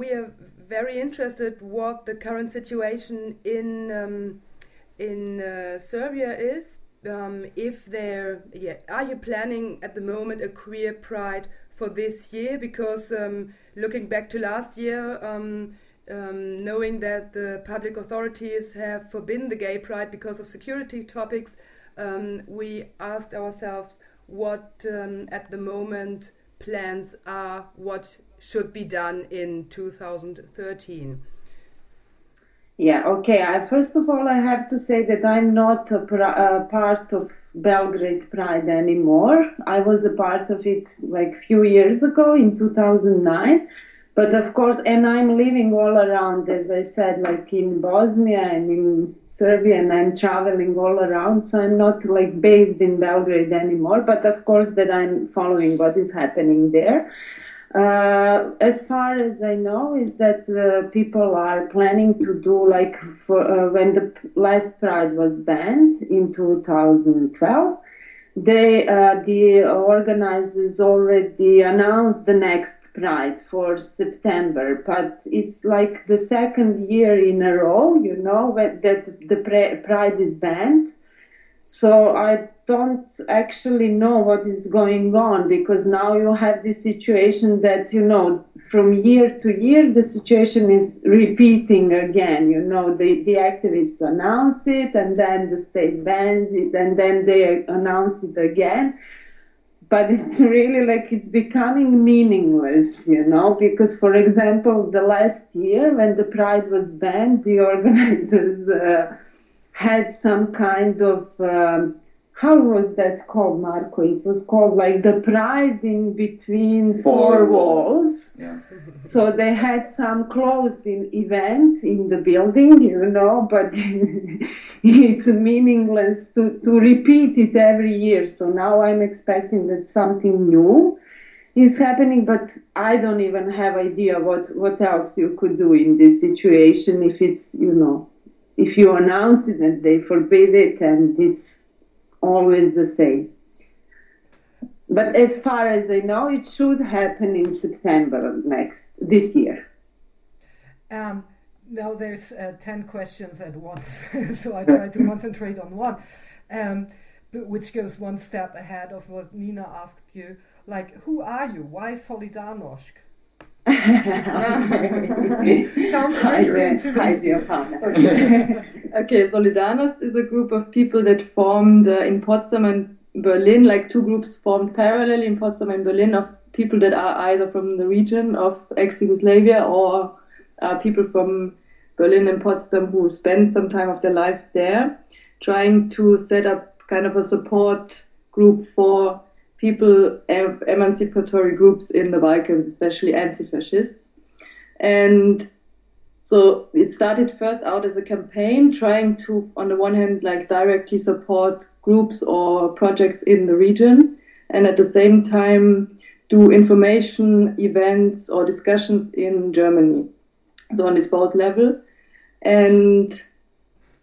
we are very interested what the current situation in um, in uh, Serbia is. Um, if there, yeah, are you planning at the moment a queer pride for this year? Because um, looking back to last year, um, um, knowing that the public authorities have forbidden the gay pride because of security topics, um, we asked ourselves what um, at the moment plans are, what should be done in 2013. Yeah, okay. I, first of all, I have to say that I'm not a, a part of Belgrade Pride anymore. I was a part of it like a few years ago in 2009 but of course, and I'm living all around, as I said, like in Bosnia and in Serbia, and I'm traveling all around. So I'm not like based in Belgrade anymore. But of course, that I'm following what is happening there. Uh, as far as I know, is that uh, people are planning to do like for uh, when the last Pride was banned in 2012 they uh, the organizers already announced the next pride for september but it's like the second year in a row you know that the pride is banned so i don't actually know what is going on because now you have this situation that you know from year to year the situation is repeating again. You know the, the activists announce it and then the state bans it and then they announce it again. But it's really like it's becoming meaningless you know because for example the last year when the pride was banned the organizers uh, had some kind of um, how was that called, Marco? It was called like the pride in between four, four walls. Yeah. so they had some closed in event in the building, you know, but it's meaningless to, to repeat it every year. So now I'm expecting that something new is happening, but I don't even have idea what, what else you could do in this situation if it's, you know, if you announce it and they forbid it and it's always the same. But as far as I know, it should happen in September next this year. Um, now there's uh, ten questions at once, so I try to concentrate on one, um, which goes one step ahead of what Nina asked you. Like, who are you? Why Solidarnost? Sounds Christian to me. Okay. okay, Solidarnost is a group of people that formed uh, in Potsdam and Berlin, like two groups formed parallelly in Potsdam and Berlin of people that are either from the region of ex-Yugoslavia or uh, people from Berlin and Potsdam who spent some time of their life there, trying to set up kind of a support group for people, emancipatory groups in the Balkans, especially anti-fascists. And so it started first out as a campaign trying to, on the one hand, like directly support groups or projects in the region, and at the same time do information events or discussions in Germany. So on this both level. And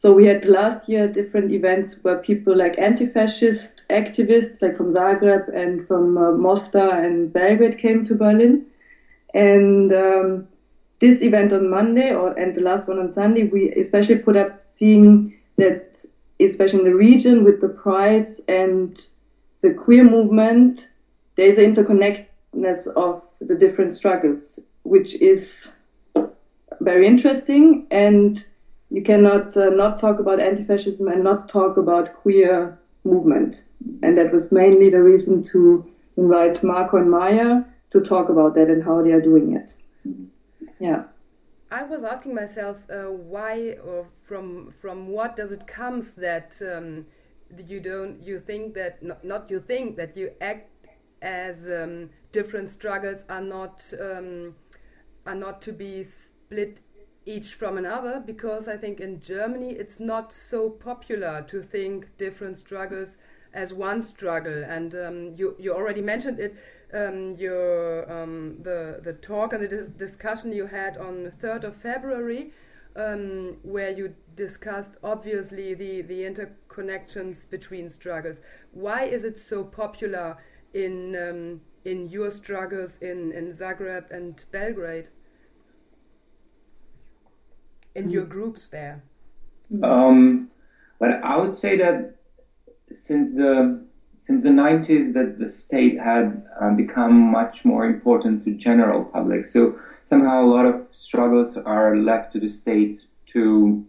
so we had last year different events where people like anti-fascist activists, like from Zagreb and from uh, Mostar and Belgrade, came to Berlin. And um, this event on Monday, or and the last one on Sunday, we especially put up seeing that, especially in the region with the prides and the queer movement, there is an interconnectedness of the different struggles, which is very interesting and you cannot uh, not talk about anti-fascism and not talk about queer movement. And that was mainly the reason to invite Marco and Maja to talk about that and how they are doing it. Yeah. I was asking myself uh, why or from from what does it comes that um, you don't you think that not, not you think that you act as um, different struggles are not um, are not to be split each from another because I think in Germany it's not so popular to think different struggles as one struggle. And um, you you already mentioned it. Um, your um, the the talk and the dis discussion you had on third of February, um, where you discussed obviously the the interconnections between struggles. Why is it so popular in um, in your struggles in in Zagreb and Belgrade? In your groups there? Um, but I would say that since the since the 90s that the state had uh, become much more important to general public so somehow a lot of struggles are left to the state to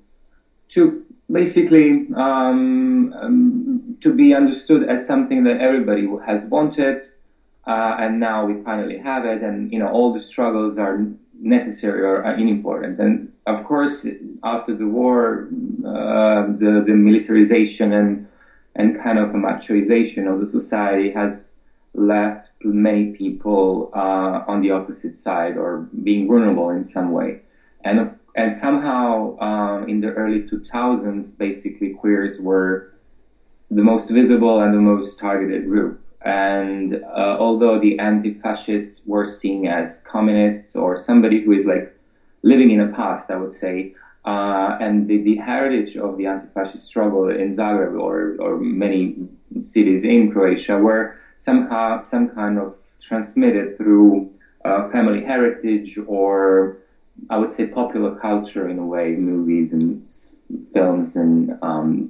to basically um, um, to be understood as something that everybody has wanted uh, and now we finally have it and you know all the struggles are necessary or unimportant and of course after the war uh, the, the militarization and and kind of a machoization of the society has left many people uh, on the opposite side or being vulnerable in some way. And, and somehow um, in the early 2000s, basically queers were the most visible and the most targeted group. And uh, although the anti-fascists were seen as communists or somebody who is like living in the past, I would say, uh, and the, the, heritage of the anti-fascist struggle in Zagreb or, or many cities in Croatia were somehow some kind of transmitted through uh, family heritage or I would say popular culture in a way, movies and films and um,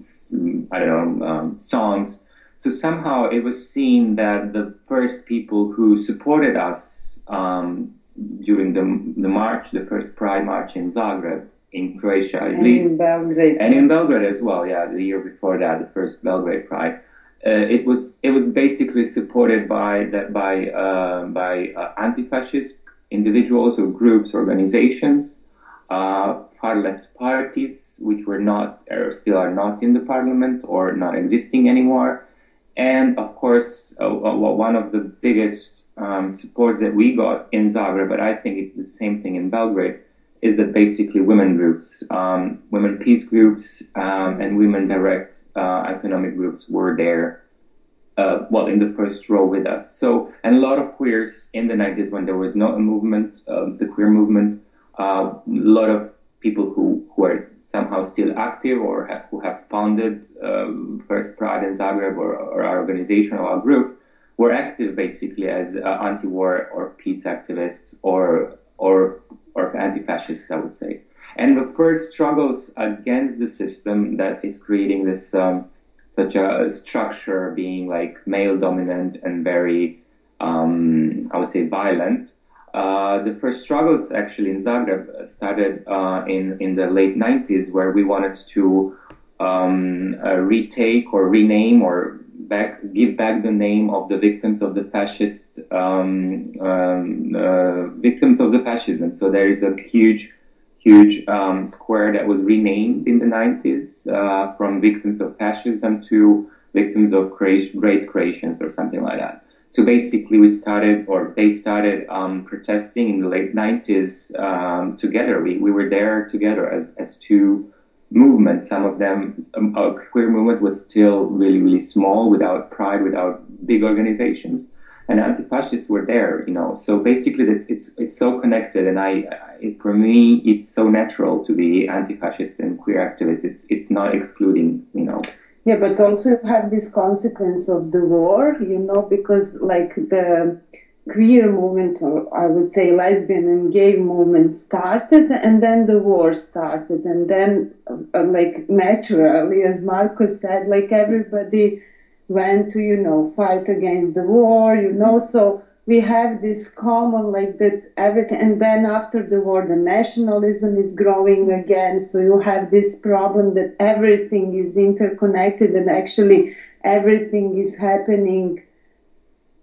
I don't know um, songs. So somehow it was seen that the first people who supported us um, during the, the march, the first Pride March in Zagreb, in Croatia, at and least. in Belgrade. And in Belgrade as well, yeah, the year before that, the first Belgrade Pride. Uh, it was it was basically supported by that by uh, by uh, anti-fascist individuals or groups, organizations, uh, far left parties, which were not or still are not in the parliament or not existing anymore, and of course uh, one of the biggest um, supports that we got in Zagreb, but I think it's the same thing in Belgrade is that basically women groups, um, women peace groups, um, and women direct uh, economic groups were there, uh, well, in the first row with us. So, and a lot of queers in the 90s when there was not a movement, uh, the queer movement, uh, a lot of people who, who are somehow still active or have, who have founded um, First Pride in Zagreb or, or, our organization or our group were active basically as uh, anti-war or peace activists or or or anti-fascist, I would say. And the first struggles against the system that is creating this um, such a structure, being like male dominant and very, um, I would say, violent. Uh, the first struggles actually in Zagreb started uh, in in the late 90s, where we wanted to um, uh, retake or rename or back, give back the name of the victims of the fascist um, um, uh, victims of the fascism. So there is a huge, huge um, square that was renamed in the 90s uh, from victims of fascism to victims of great creations or something like that. So basically, we started, or they started um, protesting in the late 90s um, together. We, we were there together as, as two movements. Some of them, um, a queer movement was still really, really small, without pride, without big organizations, and anti-fascists were there. You know, so basically, it's it's it's so connected, and I, I for me, it's so natural to be anti-fascist and queer activist. It's it's not excluding. You know. Yeah, but also you have this consequence of the war, you know, because like the queer movement, or I would say lesbian and gay movement started, and then the war started, and then, uh, like naturally, as Marcos said, like everybody went to, you know, fight against the war, you know, so we have this common, like that everything, and then after the war, the nationalism is growing again, so you have this problem that everything is interconnected, and actually everything is happening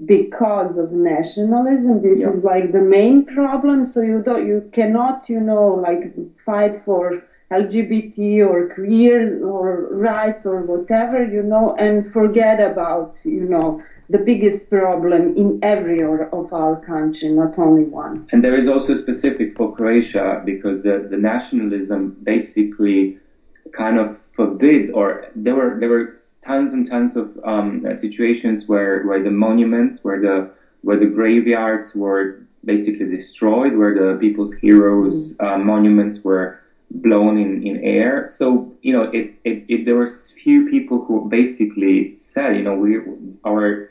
because of nationalism. This yeah. is like the main problem. So you don't, you cannot, you know, like fight for LGBT or queers or rights or whatever, you know, and forget about, you know, the biggest problem in every of our country, not only one. And there is also specific for Croatia because the, the nationalism basically kind of forbid or there were there were tons and tons of um, situations where where the monuments where the where the graveyards were basically destroyed where the people's heroes mm-hmm. uh, monuments were blown in, in air so you know it, it, it there were few people who basically said you know we our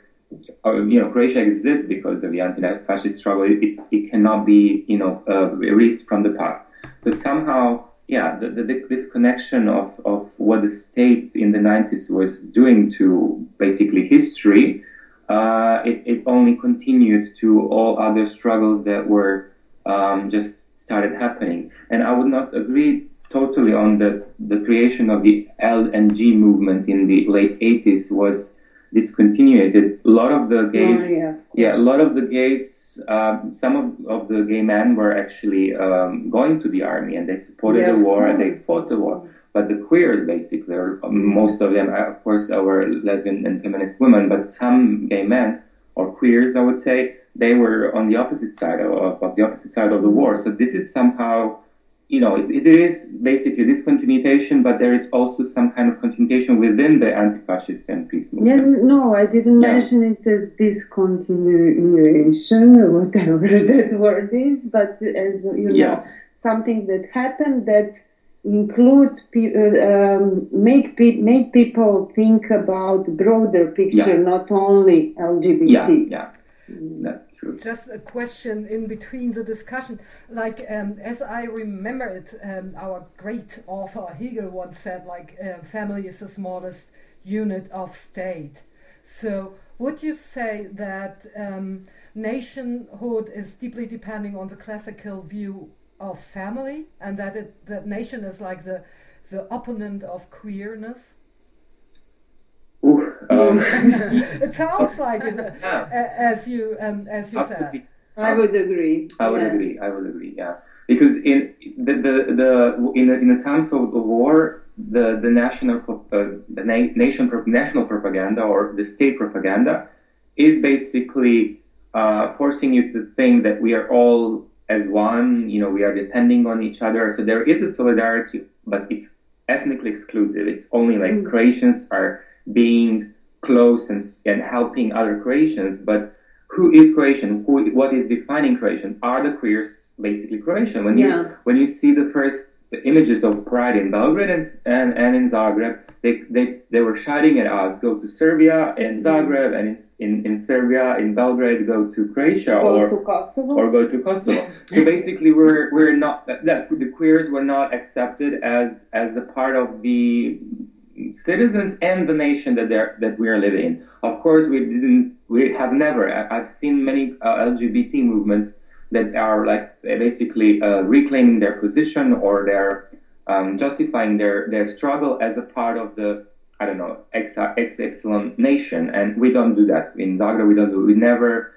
you know Croatia exists because of the anti-fascist struggle it's it cannot be you know uh, erased from the past so somehow yeah, the, the, this connection of, of what the state in the 90s was doing to basically history, uh, it, it only continued to all other struggles that were um, just started happening. And I would not agree totally on that the creation of the L and G movement in the late 80s was discontinued. It's a lot of the gays, Oh, yeah, of yeah, a lot of the gays, um, some of, of the gay men were actually um, going to the army and they supported Yeah, the war and they fought the war. But the queers, basically, or most of them, of course, were lesbian and feminist women, but some gay men or queers, I would say, they were on the opposite side of, of the opposite side of the war. So this is somehow, you know, it, it is basically discontinuation, but there is also some kind of continuation within the anti-fascist and peace movement. Yeah, no, I didn't Yeah. mention it as discontinuation, or whatever that word is, but as you know, Yeah. something that happened that include pe- uh, um, make pe- make people think about broader picture, Yeah. not only LGBT. Yeah, yeah, true. Just a question in between the discussion. Like, um, as I remember it, um, our great author Hegel once said, like, uh, family is the smallest unit of state. So, would you say that um, nationhood is deeply depending on the classical view of family, and that it, that nation is like the the opponent of queerness? Ooh, um, it sounds like it, yeah. as you um, as you said. I would agree. I would Yeah. agree. I would agree. Yeah, because in the the, the in the, in the times of the war, the the national uh, the na- nation pro- national propaganda or the state propaganda is basically uh, forcing you to think that we are all as one. You know, we are depending on each other. So there is a solidarity, but it's ethnically exclusive. It's only like Mm. Croatians are being close and and helping other Croatians, but who is Croatian? Who, what is defining Croatian? Are the queers basically Croatian? When you Yeah. when you see the first images of Pride in Belgrade and and, and in Zagreb, they, they they were shouting at us, "Go to Serbia and mm-hmm. Zagreb, and in in, in Serbia in Belgrade, go to Croatia Go or to Kosovo. or go to Kosovo." so basically, we're we're not that, that the queers were not accepted as as a part of the citizens and the nation that they're that we are living in. Of course, we didn't. We have never. I've seen many uh, LGBT movements that are like basically uh, reclaiming their position or they're um, justifying their their struggle as a part of the I don't know ex ex epsilon nation, and we don't do that in Zagreb. We don't do. We never.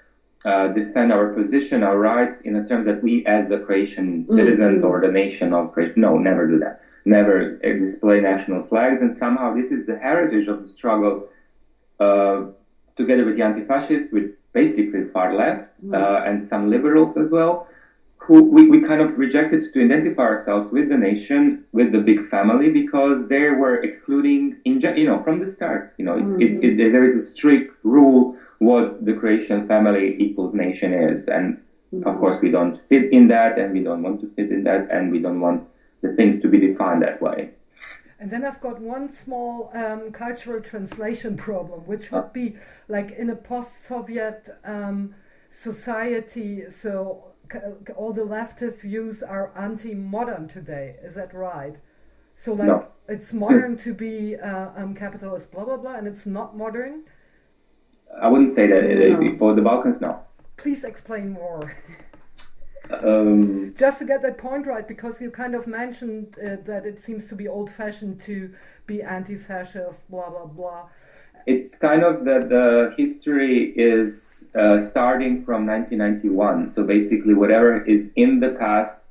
Uh, defend our position, our rights, in the terms that we, as the Croatian citizens or the nation of Croatia, no, never do that never uh, display national flags, and somehow this is the heritage of the struggle, uh, together with the anti-fascists, with basically far left uh, and some liberals as well, who we, we kind of rejected to identify ourselves with the nation, with the big family, because they were excluding, in, you know, from the start. You know, it's, it, it, there is a strict rule what the Croatian family equals nation is, and of course we don't fit in that, and we don't want to fit in that, and we don't want the things to be defined that way. And then I've got one small um, cultural translation problem, which would be like in a post-Soviet um, society. So all the leftist views are anti-modern today. Is that right? So like No. it's modern to be uh, um, capitalist, blah blah blah, and it's not modern. I wouldn't say that No. for the Balkans, no. Please explain more. Um, Just to get that point right, because you kind of mentioned uh, that it seems to be old-fashioned to be anti-fascist, blah blah blah. it's kind of that the history is uh, starting from 1991. So basically, whatever is in the past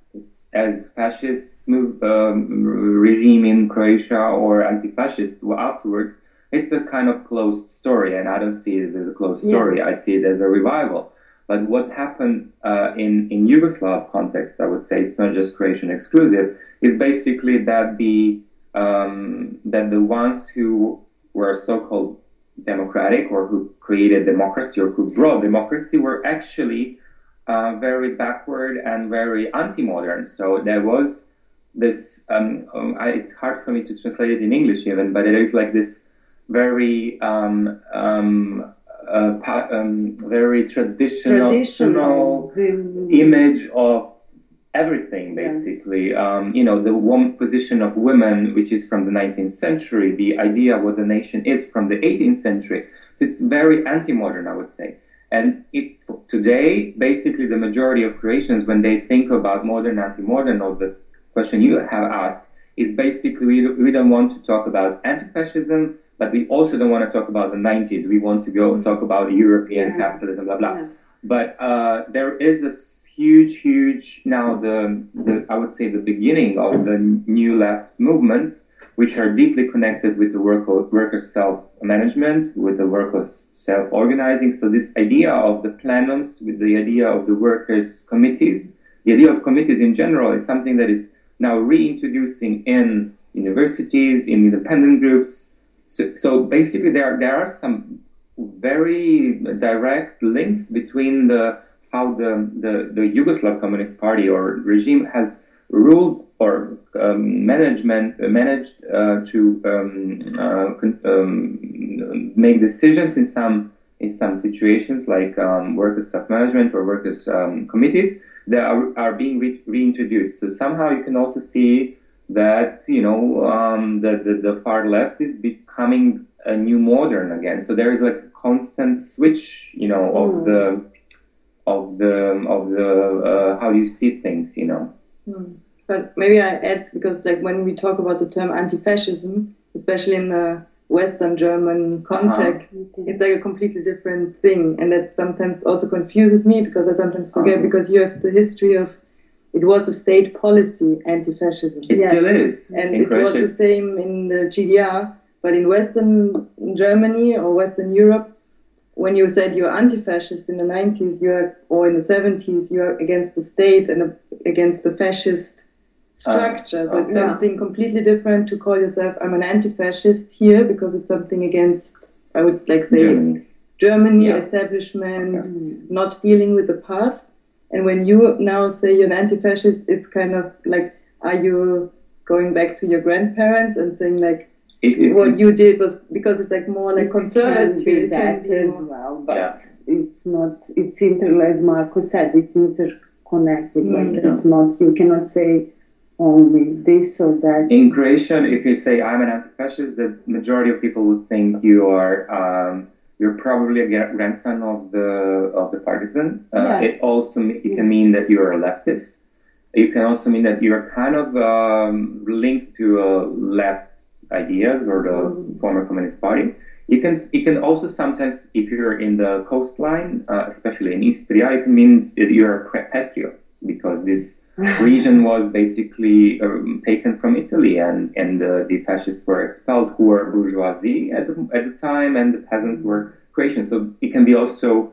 as fascist move, um, regime in Croatia or anti-fascist afterwards, it's a kind of closed story, and I don't see it as a closed Yeah. story. I see it as a revival. But what happened uh, in in Yugoslav context, I would say it's not just Croatian exclusive, is basically that the um, that the ones who were so-called democratic or who created democracy or who brought democracy were actually uh, very backward and very anti-modern. So there was this. Um, um, I, it's hard for me to translate it in English even, but it is like this very um, um, uh, pa- um, very traditional, Traditional. The, image of everything basically. Yes. Um, you know, the one position of women, which is from the 19th century, the idea of what the nation is from the 18th century. So it's very anti-modern, I would say. And it, today, basically, the majority of Croatians, when they think about modern, anti-modern, or the question you have asked, is basically we, we don't want to talk about anti-fascism, but we also don't want to talk about the 90s. We want to go mm-hmm. talk about European yeah. capitalism, blah blah. Yeah. But uh, there is a huge, huge now the, the I would say the beginning of the new left movements, which are deeply connected with the work workers' self-management, with the workers' self-organizing. So this idea of the plenums, with the idea of the workers' committees, the idea of committees in general is something that is now reintroducing in universities, in independent groups. So, so basically, there there are some very direct links between the how the, the, the Yugoslav Communist Party or regime has ruled or um, management managed uh, to um, uh, um, make decisions in some in some situations like um, workers' self-management or workers' um, committees that are, are being re- reintroduced. So somehow you can also see that you know um, the, the, the far left is becoming a new modern again. So there is like a constant switch, you know, of mm. the of the of the uh, how you see things, you know. Hmm. But maybe I add because like when we talk about the term anti-fascism, especially in the Western German context, uh-huh. it's like a completely different thing, and that sometimes also confuses me because I sometimes forget uh-huh. because you have the history of it was a state policy anti-fascism. It yes. still is, and it was the same in the GDR, but in Western Germany or Western Europe, when you said you're anti-fascist in the 90s, you're or in the 70s, you're against the state and against the fascist structure. Uh, so it's yeah. something completely different to call yourself I'm an anti-fascist here because it's something against I would like say Germany, Germany yeah. establishment, yeah. not dealing with the past. And when you now say you're an anti-fascist, it's kind of like are you going back to your grandparents and saying like it, what you did was because it's like more like conservative that as well, but yeah. it's not. It's inter, as Marco said, it's interconnected. Mm, like it's not. You cannot say only this or that. In Croatia, if you say I'm an anti-fascist, the majority of people would think you are. Um, you're probably a grandson of the of the partisan. Uh, yeah. It also it can mean that you're a leftist. It can also mean that you're kind of um, linked to a left ideas or the mm-hmm. former Communist Party. It can you can also sometimes, if you're in the coastline, uh, especially in Istria, it means that you're a patriot because this region was basically um, taken from Italy and and uh, the fascists were expelled, who were bourgeoisie at the, at the time, and the peasants were Croatian. So it can be also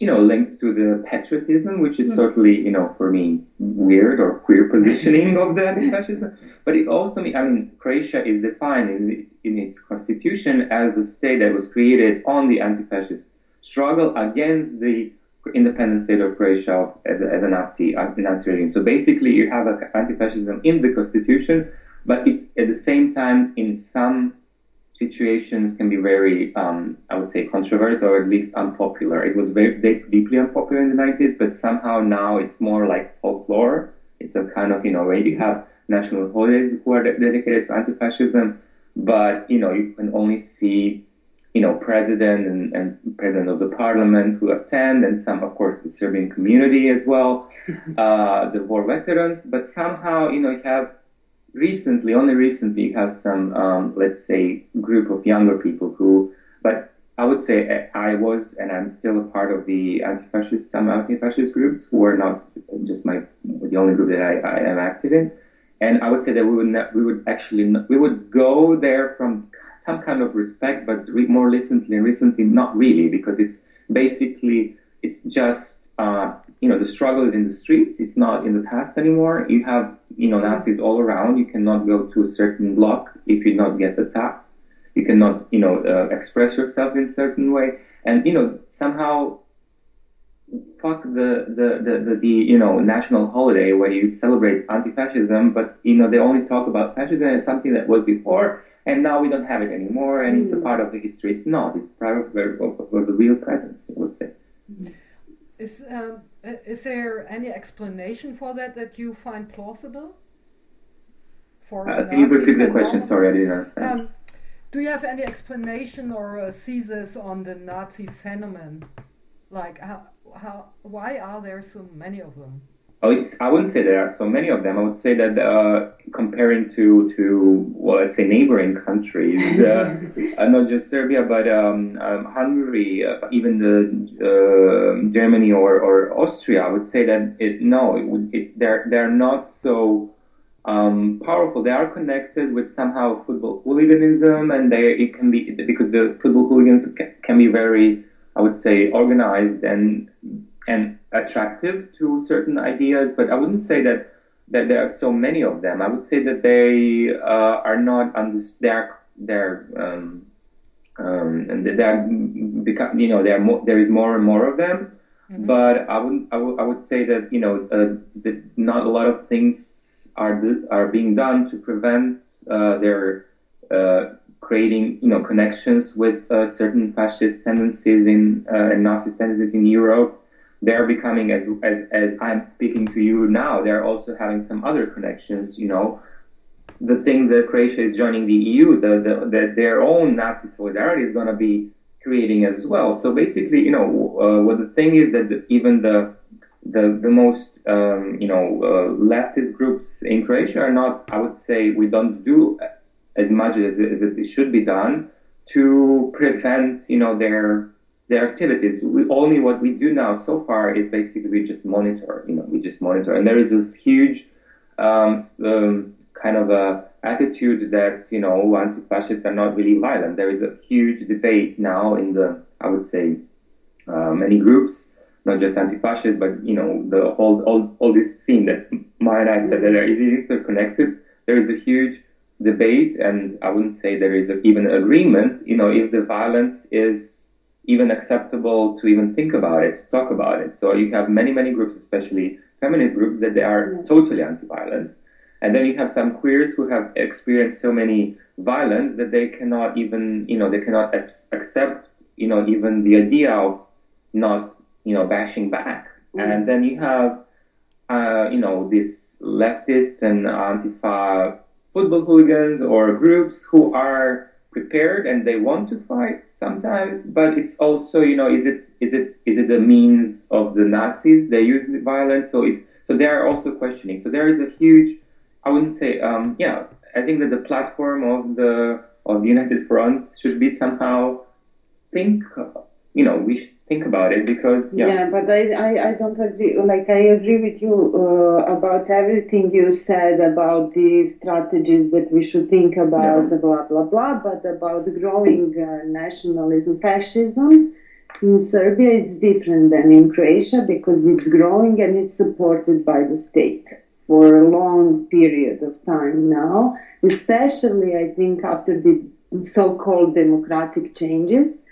you know, linked to the patriotism, which is mm. totally, you know, for me, weird or queer positioning of the anti-fascism. But it also, I mean, Croatia is defined in its, in its constitution as the state that was created on the anti-fascist struggle against the independent state of Croatia as a, as a Nazi, Nazi regime. So basically, you have anti-fascism in the constitution, but it's at the same time in some situations can be very, um, I would say, controversial or at least unpopular. It was very deeply unpopular in the 90s, but somehow now it's more like folklore. It's a kind of, you know, where you have national holidays who are dedicated to anti-fascism, but, you know, you can only see, you know, president and, and president of the parliament who attend, and some, of course, the Serbian community as well, uh, the war veterans, but somehow, you know, you have recently, only recently, has some, um, let's say, group of younger people who, but I would say I was and I'm still a part of the anti-fascist, some anti-fascist groups who are not just my, the only group that I, I am active in. And I would say that we would, not, we would actually, not, we would go there from some kind of respect, but re- more recently, recently, not really, because it's basically, it's just uh, you know, the struggle is in the streets. It's not in the past anymore. You have, you know, Nazis all around. You cannot go to a certain block if you not get attacked. You cannot, you know, uh, express yourself in a certain way. And, you know, somehow fuck the, the, the, the, the you know, national holiday where you celebrate anti-fascism, but, you know, they only talk about fascism as something that was before and now we don't have it anymore and mm. it's a mm. part of the history. It's not. It's part of, the real present, I would say. Is um, uh, is there any explanation for that that you find plausible? For uh, can you repeat the question? Sorry, I didn't understand. Um, do you have any explanation or a thesis on the Nazi phenomenon? Like, how, how, why are there so many of them? Oh, it's, I wouldn't say there are so many of them. I would say that uh, comparing to, to, well, let's say neighboring countries, uh, uh, not just Serbia, but um, um, Hungary, uh, even the, uh, Germany or, or Austria, I would say that it, no, it would, it, they're, they're not so um, powerful. They are connected with somehow football hooliganism, and they, it can be, because the football hooligans can, can be very, I would say, organized and, and attractive to certain ideas, but I wouldn't say that that there are so many of them. I would say that they uh, are not under they're they're um, um, and they're become you know there more, there is more and more of them. Mm-hmm. But I would I would I would say that you know uh, that not a lot of things are are being done to prevent uh, their uh, creating you know connections with uh, certain fascist tendencies in uh, and Nazi tendencies in Europe they're becoming as as as I'm speaking to you now. They're also having some other connections. You know, the thing that Croatia is joining the EU, the, the, the their own Nazi solidarity is going to be creating as well. So basically, you know, uh, what the thing is that the, even the the the most um, you know uh, leftist groups in Croatia are not. I would say we don't do as much as, as it should be done to prevent you know their their activities. We, only what we do now so far is basically we just monitor. You know, we just monitor, and there is this huge um, um, kind of a attitude that you know anti-fascists are not really violent. There is a huge debate now in the I would say uh, many groups, not just anti-fascists, but you know the whole all, all this scene that Maja and I said that is interconnected. There is a huge debate, and I wouldn't say there is a, even agreement. You know, if the violence is even acceptable to even think about it, talk about it. So you have many, many groups, especially feminist groups, that they are totally anti-violence. And then you have some queers who have experienced so many violence that they cannot even, you know, they cannot accept, you know, even the idea of not, you know, bashing back. Mm. And then you have, uh, you know, these leftist and antifa football hooligans or groups who are prepared and they want to fight sometimes but it's also you know is it is it is it the means of the nazis? They use the violence so is so they are also questioning. So there is a huge i wouldn't say um yeah i think that the platform of the of the united front should be somehow think you know we should think about it because yeah. Yeah, but I, I, I don't agree. Like I agree with you uh, about everything you said about the strategies that we should think about, yeah. blah blah blah. But about growing uh, nationalism, fascism in Serbia, it's different than in Croatia because it's growing and it's supported by the state for a long period of time now. Especially, I think after the so-called democratic changes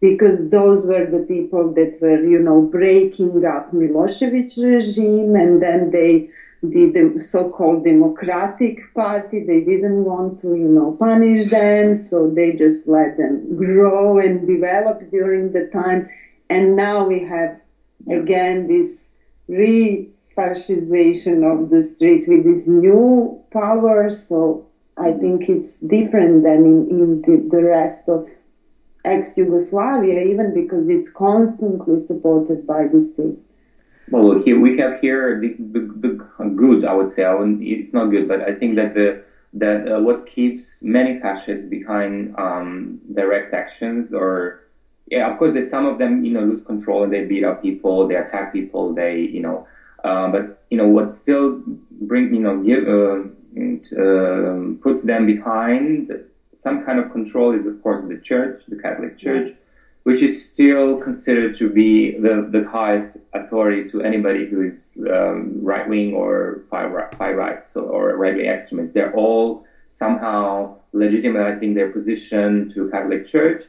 because those were the people that were, you know, breaking up Milosevic regime, and then they did the so-called Democratic Party. They didn't want to, you know, punish them, so they just let them grow and develop during the time. And now we have again this re-fascization of the street with this new power. So I think it's different than in, in the, the rest of ex-Yugoslavia, even because it's constantly supported by the state. Well, here we have here the, the, the good, I would say. It's not good, but I think that the that uh, what keeps many fascists behind um, direct actions, or yeah, of course, there's some of them, you know, lose control and they beat up people, they attack people, they, you know, uh, but you know what still bring, you know, give uh, uh, puts them behind some kind of control is, of course, the church, the Catholic Church, which is still considered to be the, the highest authority to anybody who is um, right wing or far, far right so, or right wing extremist. They're all somehow legitimizing their position to Catholic Church.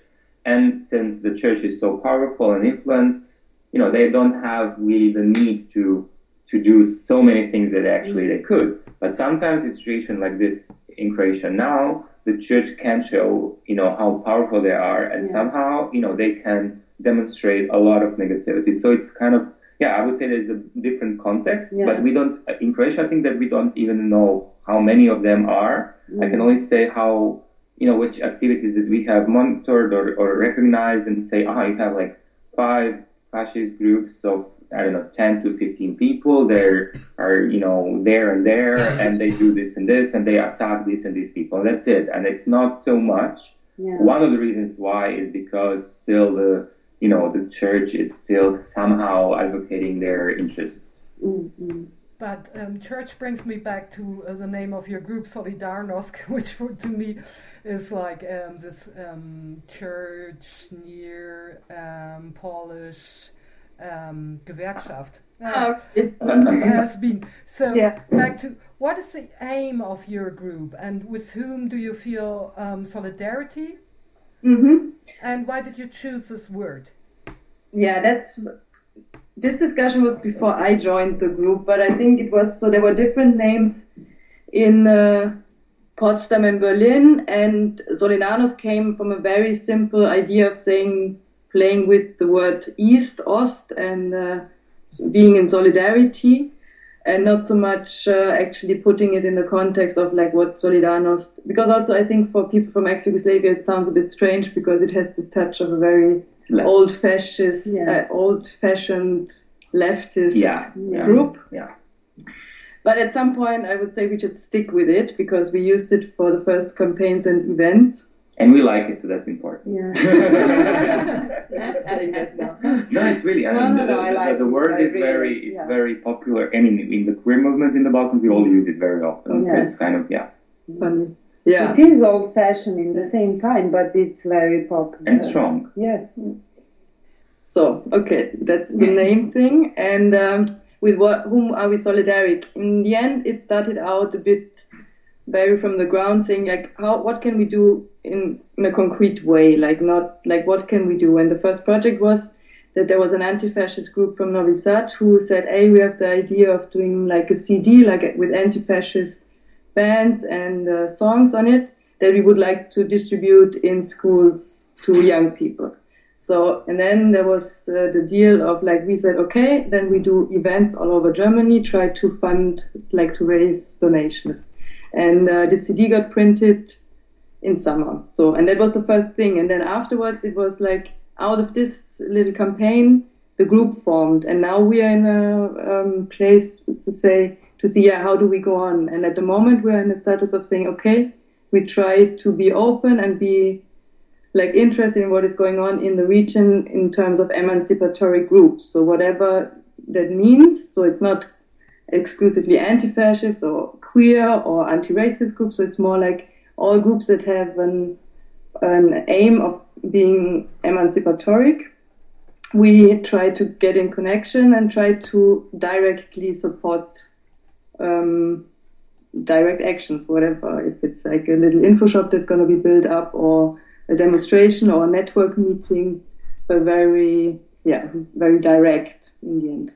And since the church is so powerful and influenced, you know, they don't have really the need to to do so many things that actually they could. But sometimes a situation like this in Croatia now, the church can show, you know, how powerful they are, and yes. somehow, you know, they can demonstrate a lot of negativity. So it's kind of yeah, I would say there's a different context, Yes. but we don't, in Croatia, I think that we don't even know how many of them are. I Mm. can only say how, you know, which activities that we have monitored or, or recognized and say, ah, you have like five fascist groups of, I don't know, 10 to 15 people. They are, you know, there and there, and they do this and this, and they attack this and these people. That's it. And it's not so much. Yeah. One of the reasons why is because still the, you know, the church is still somehow advocating their interests. Mm, mm. But um, church brings me back to uh, the name of your group, Solidarnost, which for, to me is like um, this um, church near um, Polish um, Gewerkschaft. Uh, It's, it has been. So Yeah. back to what is the aim of your group and with whom do you feel um, solidarity hmm and why did you choose this word? Yeah, that's this discussion was before I joined the group, but I think it was so there were different names in uh, Potsdam and Berlin, and Solidarnost came from a very simple idea of saying playing with the word East, Ost, and uh, being in solidarity, and not so much uh, actually putting it in the context of like what Solidarność. Because also I think for people from ex-Yugoslavia it sounds a bit strange because it has this touch of a very Left. old-fashioned, Yes. uh, old-fashioned leftist Yeah, yeah. group. Yeah. But at some point, I would say we should stick with it because we used it for the first campaigns and events. And we like it, so that's important. Yeah. Adding that now. no, it's really. I No, mean, no, the, no, I like the it. word I is really- very, it's yeah. very popular. I mean, in the queer movement in the Balkans, we all use it very often. So Yes. It's kind of yeah, Funny. Yeah. It is old fashioned in the same time, but it's very popular. and strong. Yes. So, okay, that's the name thing. And um, with what, whom are we solidaric? In the end, it started out a bit very from the ground, saying like, how, what can we do in, in a concrete way? Like, not like, what can we do? And the first project was that there was an anti-fascist group from Novi Sad who said, hey, we have the idea of doing like a CD, like with anti-fascist bands and uh, songs on it that we would like to distribute in schools to young people. So, and then there was uh, the deal of like, we said, okay, then we do events all over Germany, try to fund, like to raise donations. And uh, the CD got printed in summer. So, and that was the first thing. And then afterwards, it was like, out of this little campaign, the group formed. And now we are in a um, place to say, to see, yeah, how do we go on? And at the moment, we're in a status of saying, okay, we try to be open and be like interested in what is going on in the region in terms of emancipatory groups. So whatever that means. So it's not exclusively anti-fascist or queer or anti-racist groups. So it's more like all groups that have an an aim of being emancipatory. We try to get in connection and try to directly support um, direct actions, whatever. If it's like a little info shop that's going to be built up or a demonstration or a network meeting, but very, yeah, very direct in the end.